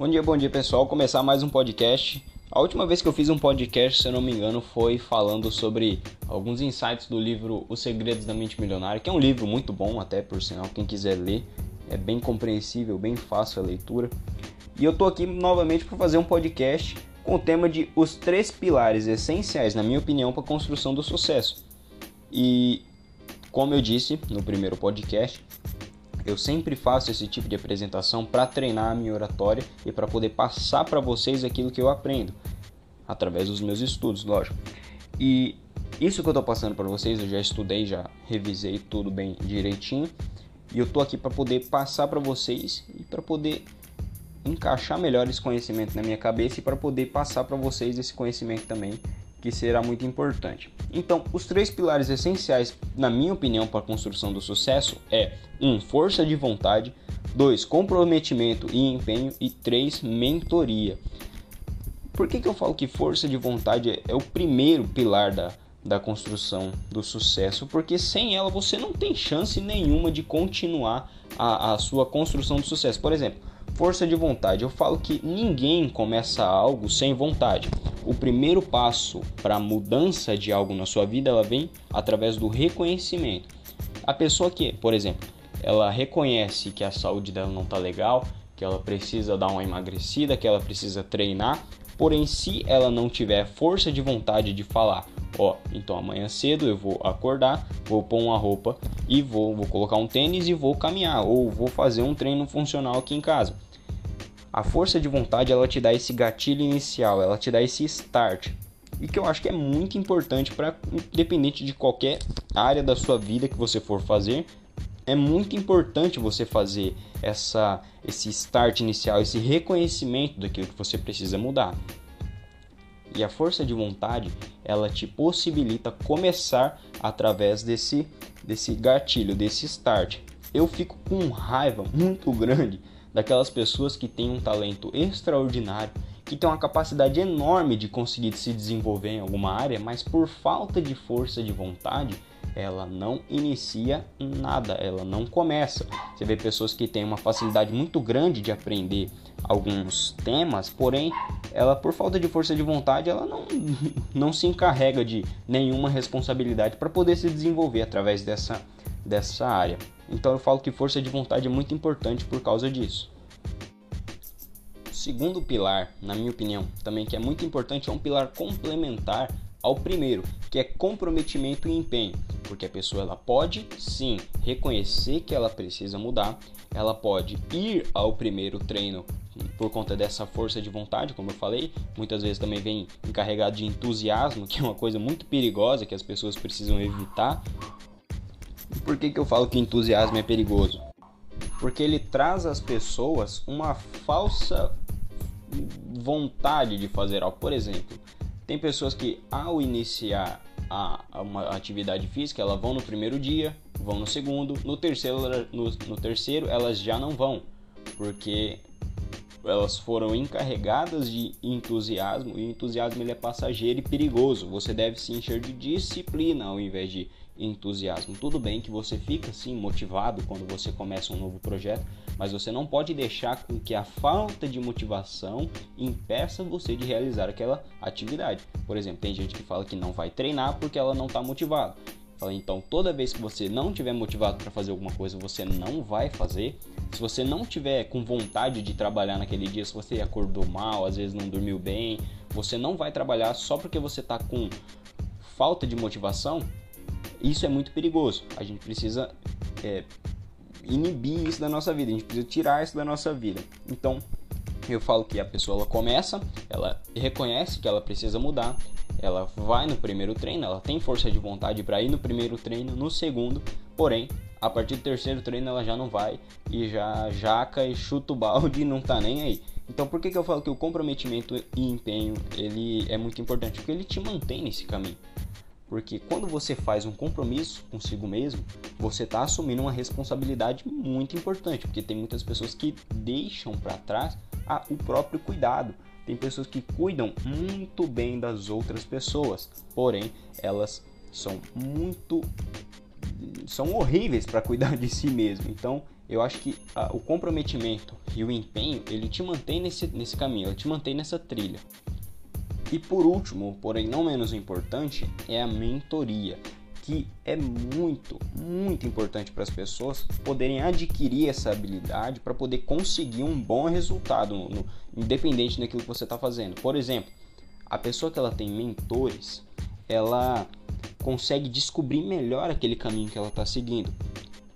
Bom dia, bom dia pessoal. Começar mais um podcast. A última vez que eu fiz um podcast, se eu não me engano, foi falando sobre alguns insights do livro Os Segredos da Mente Milionária, que é um livro muito bom, até por sinal, quem quiser ler, é bem compreensível, bem fácil a leitura. E eu tô aqui novamente para fazer um podcast com o tema de os três pilares essenciais, na minha opinião, para a construção do sucesso. E como eu disse no primeiro podcast, eu sempre faço esse tipo de apresentação para treinar a minha oratória e para poder passar para vocês aquilo que eu aprendo através dos meus estudos, lógico. E isso que eu estou passando para vocês, eu já estudei, já revisei tudo bem direitinho, e eu estou aqui para poder passar para vocês e para poder encaixar melhor esse conhecimento na minha cabeça e para poder passar para vocês esse conhecimento também que será muito importante. Então, os três pilares essenciais, na minha opinião, para a construção do sucesso é 1. Um, força de vontade, 2. Comprometimento e empenho e 3. Mentoria. Por que, que eu falo que força de vontade é o primeiro pilar da, da construção do sucesso? Porque sem ela você não tem chance nenhuma de continuar a, a sua construção do sucesso. Por exemplo, força de vontade. Eu falo que ninguém começa algo sem vontade o primeiro passo para a mudança de algo na sua vida ela vem através do reconhecimento. A pessoa que, por exemplo, ela reconhece que a saúde dela não está legal, que ela precisa dar uma emagrecida, que ela precisa treinar, porém se ela não tiver força de vontade de falar, ó, então amanhã cedo eu vou acordar, vou pôr uma roupa e vou, vou colocar um tênis e vou caminhar ou vou fazer um treino funcional aqui em casa a força de vontade ela te dá esse gatilho inicial, ela te dá esse start. E que eu acho que é muito importante para independente de qualquer área da sua vida que você for fazer, é muito importante você fazer essa esse start inicial, esse reconhecimento daquilo que você precisa mudar. E a força de vontade, ela te possibilita começar através desse desse gatilho, desse start. Eu fico com raiva muito grande daquelas pessoas que têm um talento extraordinário, que têm uma capacidade enorme de conseguir se desenvolver em alguma área, mas por falta de força de vontade, ela não inicia nada, ela não começa. Você vê pessoas que têm uma facilidade muito grande de aprender alguns temas, porém, ela por falta de força de vontade, ela não, não se encarrega de nenhuma responsabilidade para poder se desenvolver através dessa, dessa área. Então eu falo que força de vontade é muito importante por causa disso. Segundo pilar, na minha opinião, também que é muito importante, é um pilar complementar ao primeiro, que é comprometimento e empenho, porque a pessoa ela pode sim reconhecer que ela precisa mudar, ela pode ir ao primeiro treino por conta dessa força de vontade, como eu falei, muitas vezes também vem encarregado de entusiasmo, que é uma coisa muito perigosa que as pessoas precisam evitar, por que, que eu falo que entusiasmo é perigoso? Porque ele traz às pessoas uma falsa vontade de fazer algo. Por exemplo, tem pessoas que ao iniciar a, a uma atividade física, elas vão no primeiro dia, vão no segundo, no terceiro, no, no terceiro elas já não vão, porque elas foram encarregadas de entusiasmo e o entusiasmo ele é passageiro e perigoso. Você deve se encher de disciplina ao invés de entusiasmo. Tudo bem que você fica assim motivado quando você começa um novo projeto, mas você não pode deixar com que a falta de motivação impeça você de realizar aquela atividade. Por exemplo, tem gente que fala que não vai treinar porque ela não está motivada. Então, toda vez que você não tiver motivado para fazer alguma coisa, você não vai fazer. Se você não tiver com vontade de trabalhar naquele dia, se você acordou mal, às vezes não dormiu bem, você não vai trabalhar só porque você está com falta de motivação, isso é muito perigoso. A gente precisa é, inibir isso da nossa vida, a gente precisa tirar isso da nossa vida. Então, eu falo que a pessoa ela começa, ela reconhece que ela precisa mudar, ela vai no primeiro treino, ela tem força de vontade para ir no primeiro treino, no segundo, porém, a partir do terceiro treino ela já não vai e já jaca e chuta o balde e não tá nem aí. Então, por que, que eu falo que o comprometimento e empenho ele é muito importante? Porque ele te mantém nesse caminho. Porque quando você faz um compromisso consigo mesmo, você está assumindo uma responsabilidade muito importante, porque tem muitas pessoas que deixam para trás a, o próprio cuidado. Tem pessoas que cuidam muito bem das outras pessoas, porém elas são muito são horríveis para cuidar de si mesmo. Então, eu acho que a, o comprometimento e o empenho, ele te mantém nesse, nesse caminho, ele te mantém nessa trilha. E por último, porém não menos importante, é a mentoria, que é muito, muito importante para as pessoas poderem adquirir essa habilidade para poder conseguir um bom resultado, no, no, independente daquilo que você está fazendo. Por exemplo, a pessoa que ela tem mentores, ela consegue descobrir melhor aquele caminho que ela está seguindo.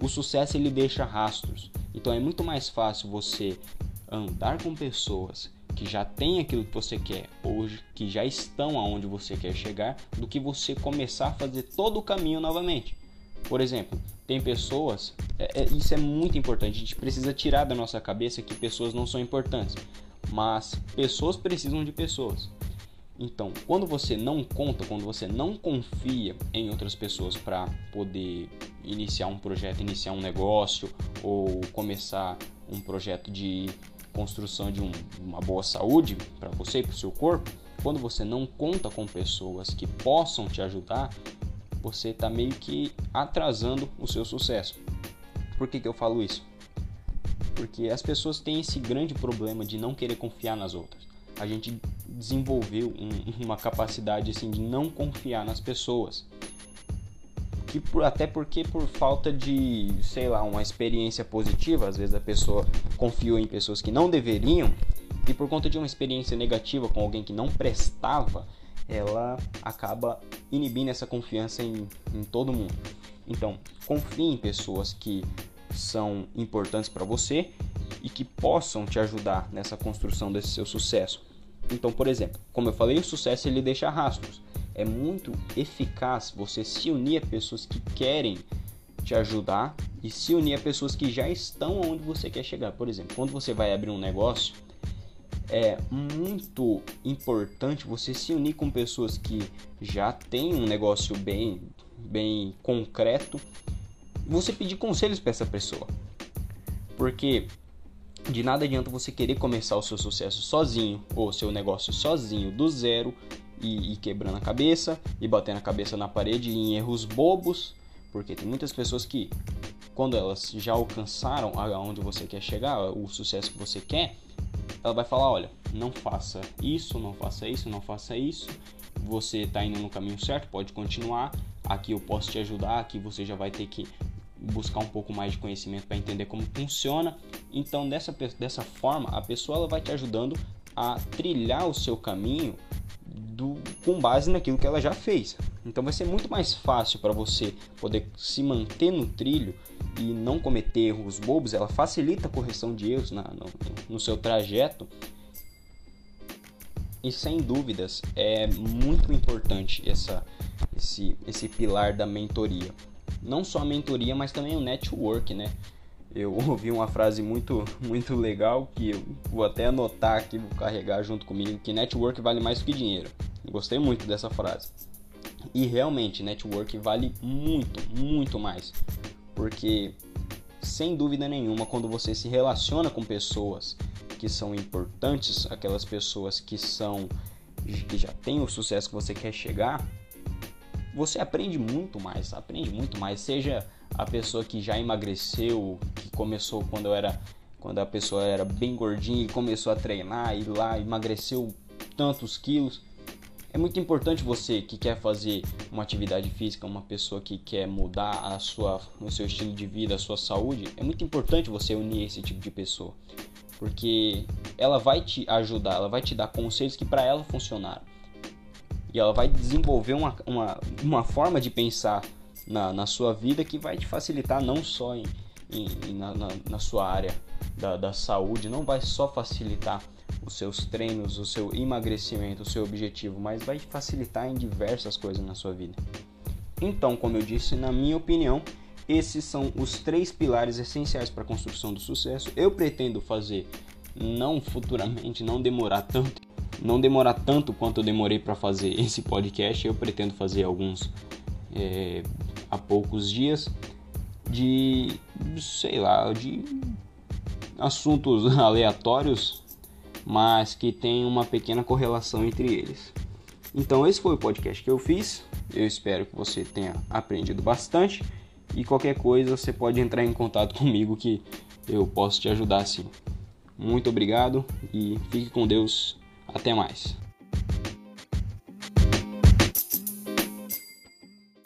O sucesso ele deixa rastros, então é muito mais fácil você andar com pessoas que já têm aquilo que você quer ou que já estão aonde você quer chegar do que você começar a fazer todo o caminho novamente. Por exemplo, tem pessoas, é, é, isso é muito importante, a gente precisa tirar da nossa cabeça que pessoas não são importantes, mas pessoas precisam de pessoas. Então, quando você não conta, quando você não confia em outras pessoas para poder iniciar um projeto, iniciar um negócio ou começar um projeto de construção de um, uma boa saúde para você e para o seu corpo, quando você não conta com pessoas que possam te ajudar, você está meio que atrasando o seu sucesso. Por que, que eu falo isso? Porque as pessoas têm esse grande problema de não querer confiar nas outras a gente desenvolveu um, uma capacidade assim de não confiar nas pessoas que por, até porque por falta de sei lá uma experiência positiva às vezes a pessoa confiou em pessoas que não deveriam e por conta de uma experiência negativa com alguém que não prestava ela acaba inibindo essa confiança em, em todo mundo então confie em pessoas que são importantes para você e que possam te ajudar nessa construção desse seu sucesso. Então, por exemplo, como eu falei, o sucesso ele deixa rastros. É muito eficaz você se unir a pessoas que querem te ajudar e se unir a pessoas que já estão onde você quer chegar. Por exemplo, quando você vai abrir um negócio, é muito importante você se unir com pessoas que já têm um negócio bem, bem concreto. Você pedir conselhos para essa pessoa, porque de nada adianta você querer começar o seu sucesso sozinho ou seu negócio sozinho do zero e, e quebrando a cabeça e batendo a cabeça na parede em erros bobos, porque tem muitas pessoas que quando elas já alcançaram aonde você quer chegar, o sucesso que você quer, ela vai falar, olha, não faça isso, não faça isso, não faça isso. Você está indo no caminho certo, pode continuar. Aqui eu posso te ajudar, aqui você já vai ter que buscar um pouco mais de conhecimento para entender como funciona. Então, dessa, dessa forma, a pessoa ela vai te ajudando a trilhar o seu caminho do, com base naquilo que ela já fez. Então, vai ser muito mais fácil para você poder se manter no trilho e não cometer erros bobos. Ela facilita a correção de erros na, no, no seu trajeto. E sem dúvidas é muito importante essa, esse, esse pilar da mentoria não só a mentoria, mas também o network, né? Eu ouvi uma frase muito, muito legal que eu vou até anotar aqui, vou carregar junto comigo, que network vale mais do que dinheiro. Gostei muito dessa frase. E realmente, network vale muito, muito mais. Porque, sem dúvida nenhuma, quando você se relaciona com pessoas que são importantes, aquelas pessoas que são que já têm o sucesso que você quer chegar, você aprende muito mais, aprende muito mais. Seja a pessoa que já emagreceu, que começou quando eu era quando a pessoa era bem gordinha e começou a treinar e lá emagreceu tantos quilos. É muito importante você que quer fazer uma atividade física, uma pessoa que quer mudar a sua, o seu estilo de vida, a sua saúde. É muito importante você unir esse tipo de pessoa, porque ela vai te ajudar, ela vai te dar conselhos que para ela funcionaram e ela vai desenvolver uma, uma, uma forma de pensar na, na sua vida que vai te facilitar não só em, em na, na, na, sua área da, da saúde, não vai só facilitar os seus treinos, o seu emagrecimento, o seu objetivo, mas vai facilitar em diversas coisas na sua vida. Então, como eu disse, na minha opinião, esses são os três pilares essenciais para a construção do sucesso. Eu pretendo fazer, não futuramente, não demorar tanto não demorar tanto quanto eu demorei para fazer esse podcast. Eu pretendo fazer alguns é, há poucos dias de, sei lá, de assuntos aleatórios, mas que tem uma pequena correlação entre eles. Então esse foi o podcast que eu fiz. Eu espero que você tenha aprendido bastante E qualquer coisa você pode entrar em contato comigo que eu posso te ajudar sim. Muito obrigado e fique com Deus. Até mais.